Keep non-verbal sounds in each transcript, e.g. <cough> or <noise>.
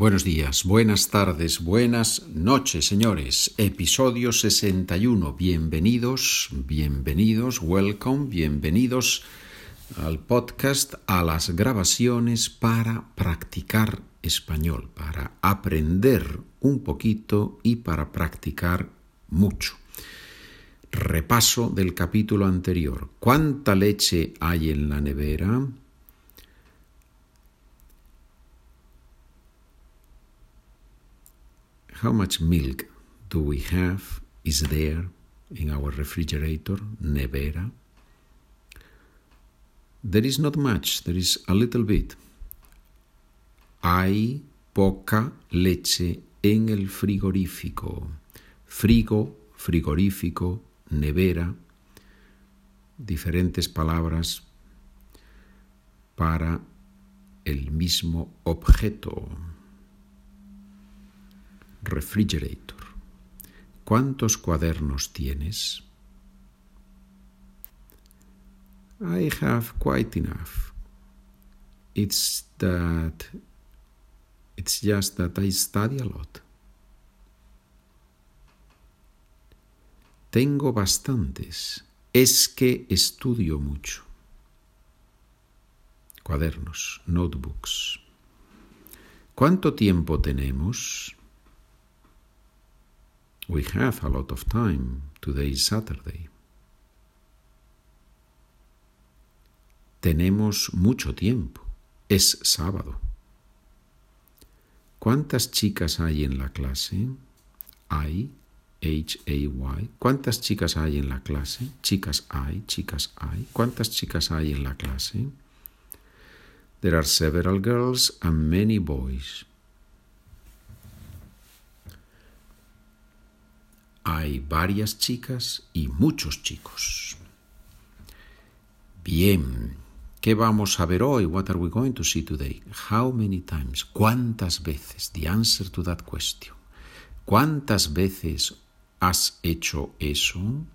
Buenos días, buenas tardes, buenas noches, señores. Episodio 61. Bienvenidos, bienvenidos, welcome, bienvenidos al podcast, a las grabaciones para practicar español, para aprender un poquito y para practicar mucho. Repaso del capítulo anterior. ¿Cuánta leche hay en la nevera? How much milk do we have? Is there in our refrigerator, nevera? There is not much, there is a little bit. Hay poca leche en el frigorífico. Frigo, frigorífico, nevera, diferentes palabras para el mismo objeto refrigerator. ¿Cuántos cuadernos tienes? I have quite enough. It's that it's just that I study a lot. Tengo bastantes. Es que estudio mucho. Cuadernos, notebooks. ¿Cuánto tiempo tenemos? We have a lot of time. Today is Saturday. Tenemos mucho tiempo. Es sábado. ¿Cuántas chicas hay en la clase? Hay, H-A-Y. ¿Cuántas chicas hay en la clase? Chicas hay, chicas hay. ¿Cuántas chicas hay en la clase? There are several girls and many boys. Hay varias chicas y muchos chicos. Bien, ¿qué vamos a ver hoy? What are we going to see today? How many times? ¿Cuántas veces? The answer to that question. ¿Cuántas veces has hecho eso?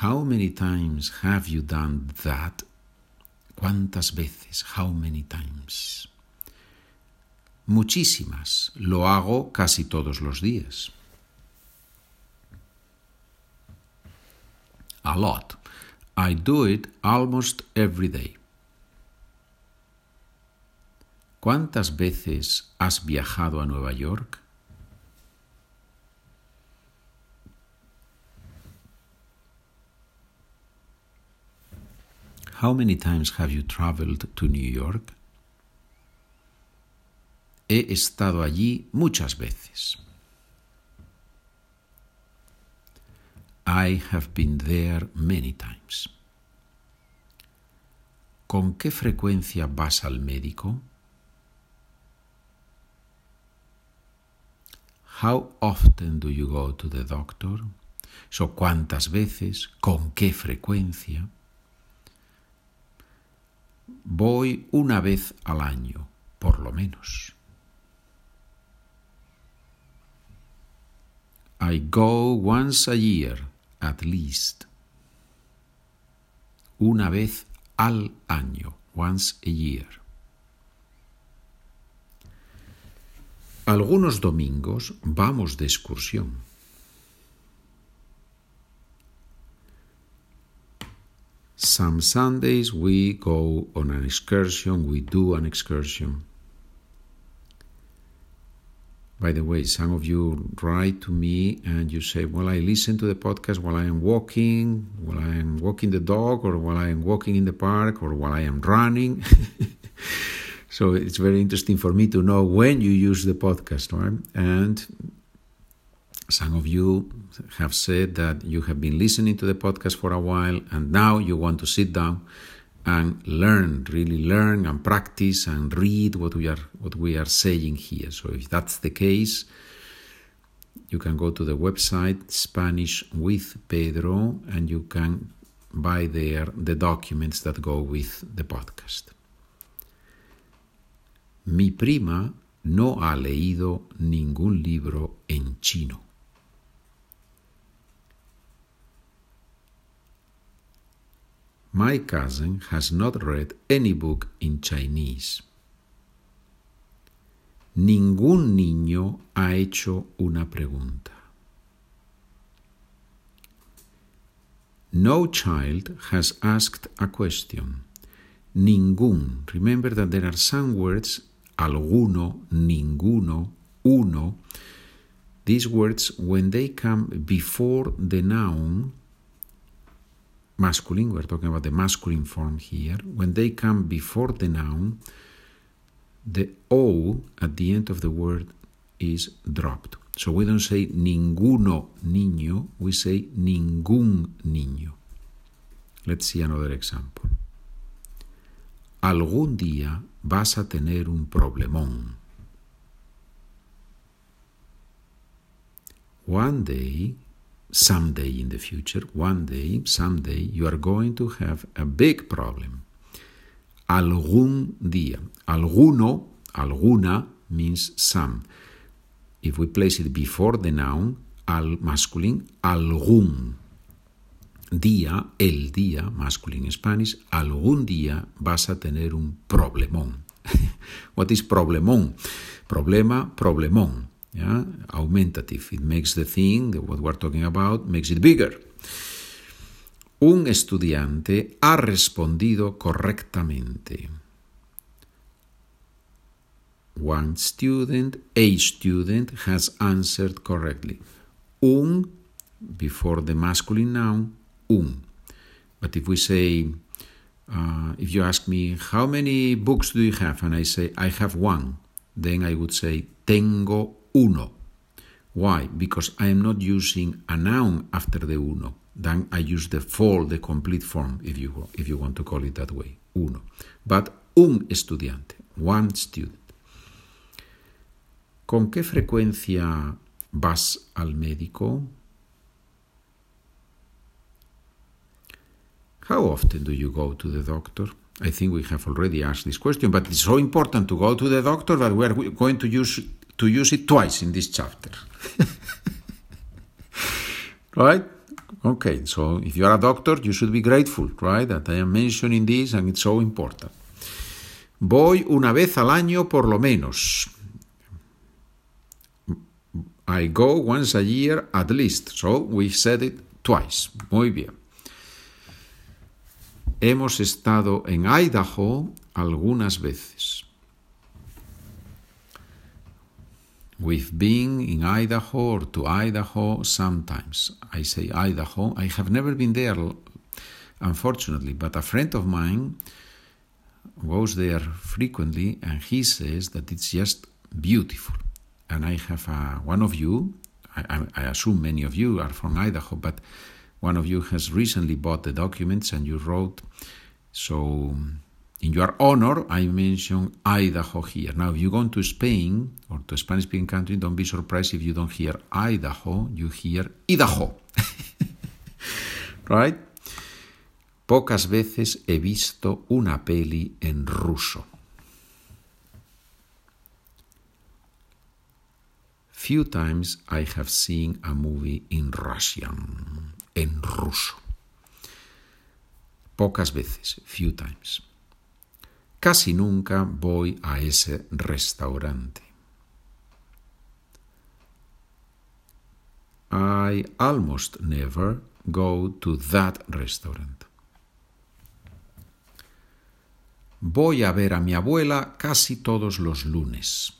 How many times have you done that? ¿Cuántas veces? How many times? Muchísimas. Lo hago casi todos los días. A lot. I do it almost every day. ¿Cuántas veces has viajado a Nueva York? How many times have you traveled to New York? He estado allí muchas veces. I have been there many times. ¿Con qué frecuencia vas al médico? How often do you go to the doctor? So, ¿cuántas veces? ¿Con qué frecuencia? Voy una vez al año, por lo menos. I go once a year, at least. Una vez al año, once a year. Algunos domingos vamos de excursión. Some Sundays we go on an excursion, we do an excursion. By the way, some of you write to me and you say, Well, I listen to the podcast while I am walking, while I am walking the dog, or while I am walking in the park, or while I am running. <laughs> so it's very interesting for me to know when you use the podcast, right? And some of you have said that you have been listening to the podcast for a while and now you want to sit down and learn, really learn and practice and read what we are what we are saying here. So if that's the case, you can go to the website Spanish with Pedro and you can buy there the documents that go with the podcast. Mi prima no ha leído ningún libro en chino. My cousin has not read any book in Chinese. Ningún niño ha hecho una pregunta. No child has asked a question. Ningún. Remember that there are some words, alguno, ninguno, uno. These words, when they come before the noun, masculine, we're talking about the masculine form here, when they come before the noun, the O at the end of the word is dropped. So we don't say ninguno niño, we say ningún niño. Let's see another example. Algún día vas a tener un problemón. One day, someday in the future, one day, someday, you are going to have a big problem. Algún día. Alguno, alguna means some. If we place it before the noun, al masculine, algún día, el día, masculine in Spanish, algún día vas a tener un problemón. <laughs> What is problemón? Problema, problemón. Yeah? Aumentative. It makes the thing, what we're talking about, makes it bigger. Un estudiante ha respondido correctamente. One student, a student has answered correctly. Un before the masculine noun, un. But if we say, uh, if you ask me, how many books do you have? And I say, I have one. Then I would say, tengo uno. Why? Because I am not using a noun after the uno. Then I use the full, the complete form, if you, if you want to call it that way, uno. But un estudiante, one student. ¿Con qué frecuencia vas al médico? How often do you go to the doctor? I think we have already asked this question, but it's so important to go to the doctor that we are going to use to use it twice in this chapter. <laughs> right? Okay, so if you are a doctor, you should be grateful, right, that I am mentioning this and it's so important. Voy una vez al año por lo menos. I go once a year at least. So we said it twice. Muy bien. Hemos estado en Idaho algunas veces. We've been in Idaho or to Idaho sometimes. I say Idaho. I have never been there, unfortunately, but a friend of mine goes there frequently and he says that it's just beautiful. And I have a, one of you, I, I assume many of you are from Idaho, but one of you has recently bought the documents and you wrote, so in your honor, I mention Idaho here. Now, if you go to Spain or to a Spanish speaking country, don't be surprised if you don't hear Idaho, you hear Idaho. <laughs> right? Pocas veces he visto una peli en ruso. Few times I have seen a movie in Russian, en ruso. Pocas veces, few times. Casi nunca voy a ese restaurante. I almost never go to that restaurant. Voy a ver a mi abuela casi todos los lunes.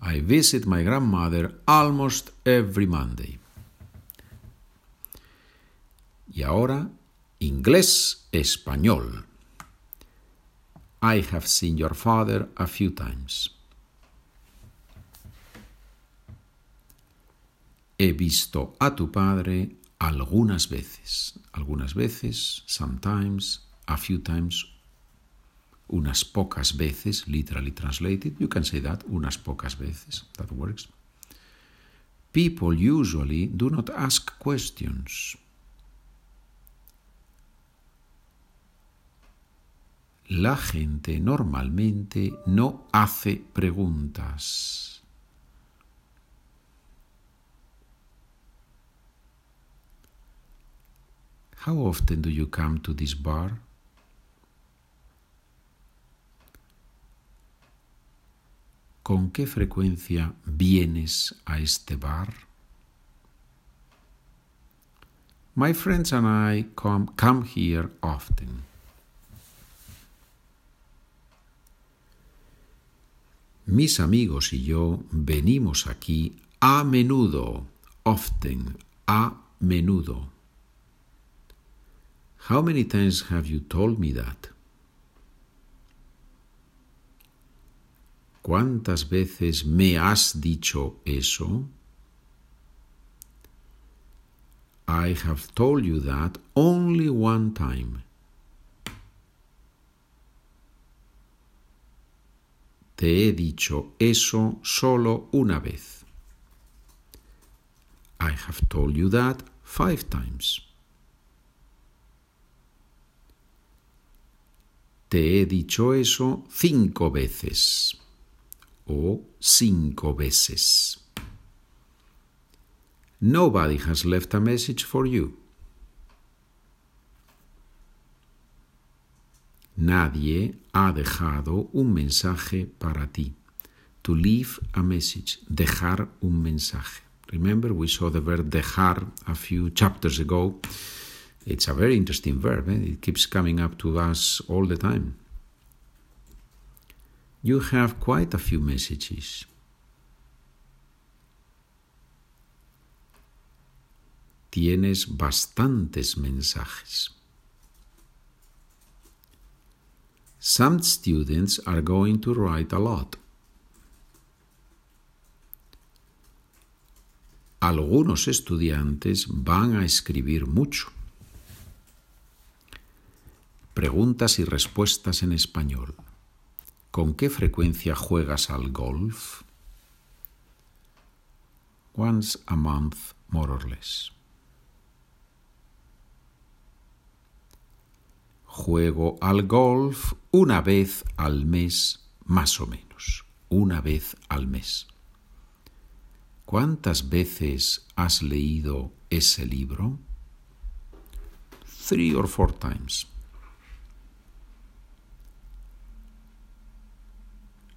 I visit my grandmother almost every Monday. Y ahora, inglés, español. I have seen your father a few times. He visto a tu padre algunas veces. Algunas veces, sometimes, a few times, unas pocas veces, literally translated. You can say that, unas pocas veces. That works. People usually do not ask questions. La gente normalmente no hace preguntas. How often do you come to this bar? ¿Con qué frecuencia vienes a este bar? My friends and I come, come here often. Mis amigos y yo venimos aquí a menudo, often, a menudo. How many times have you told me that? ¿Cuántas veces me has dicho eso? I have told you that only one time. Te he dicho eso solo una vez. I have told you that five times. Te he dicho eso cinco veces o cinco veces. Nobody has left a message for you. Nadie ha dejado un mensaje para ti. To leave a message. Dejar un mensaje. Remember, we saw the verb dejar a few chapters ago. It's a very interesting verb. Eh? It keeps coming up to us all the time. You have quite a few messages. Tienes bastantes mensajes. Some students are going to write a lot. Algunos estudiantes van a escribir mucho. Preguntas y respuestas en español. ¿Con qué frecuencia juegas al golf? Once a month, more or less. Juego al golf una vez al mes, más o menos. Una vez al mes. ¿Cuántas veces has leído ese libro? Three or four times.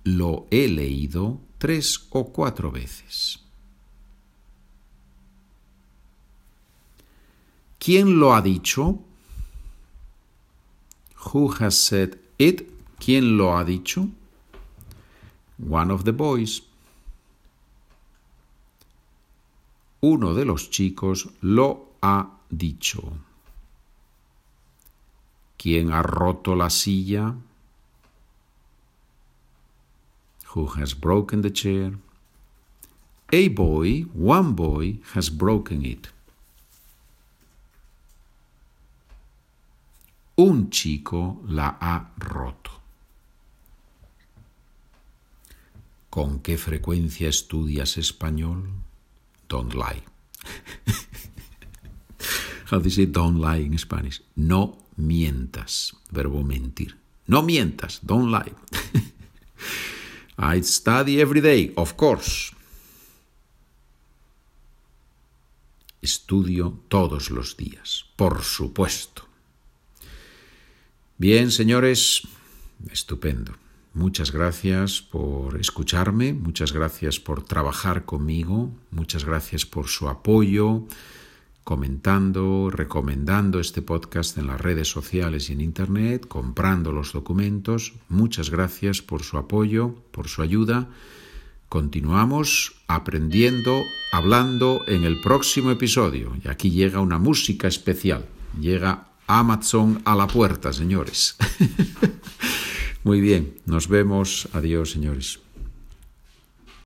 Lo he leído tres o cuatro veces. ¿Quién lo ha dicho? Who has said it? ¿Quién lo ha dicho? One of the boys. Uno de los chicos lo ha dicho. ¿Quién ha roto la silla? who has broken the chair. A boy, one boy, has broken it. Un chico la ha roto. ¿Con qué frecuencia estudias español? Don't lie. <laughs> How do you say don't lie in Spanish? No mientas. Verbo mentir. No mientas. Don't lie. <laughs> I study every day, of course. Estudio todos los días, por supuesto. Bien, señores, estupendo. Muchas gracias por escucharme, muchas gracias por trabajar conmigo, muchas gracias por su apoyo comentando, recomendando este podcast en las redes sociales y en Internet, comprando los documentos. Muchas gracias por su apoyo, por su ayuda. Continuamos aprendiendo, hablando en el próximo episodio. Y aquí llega una música especial. Llega Amazon a la puerta, señores. <laughs> Muy bien, nos vemos. Adiós, señores.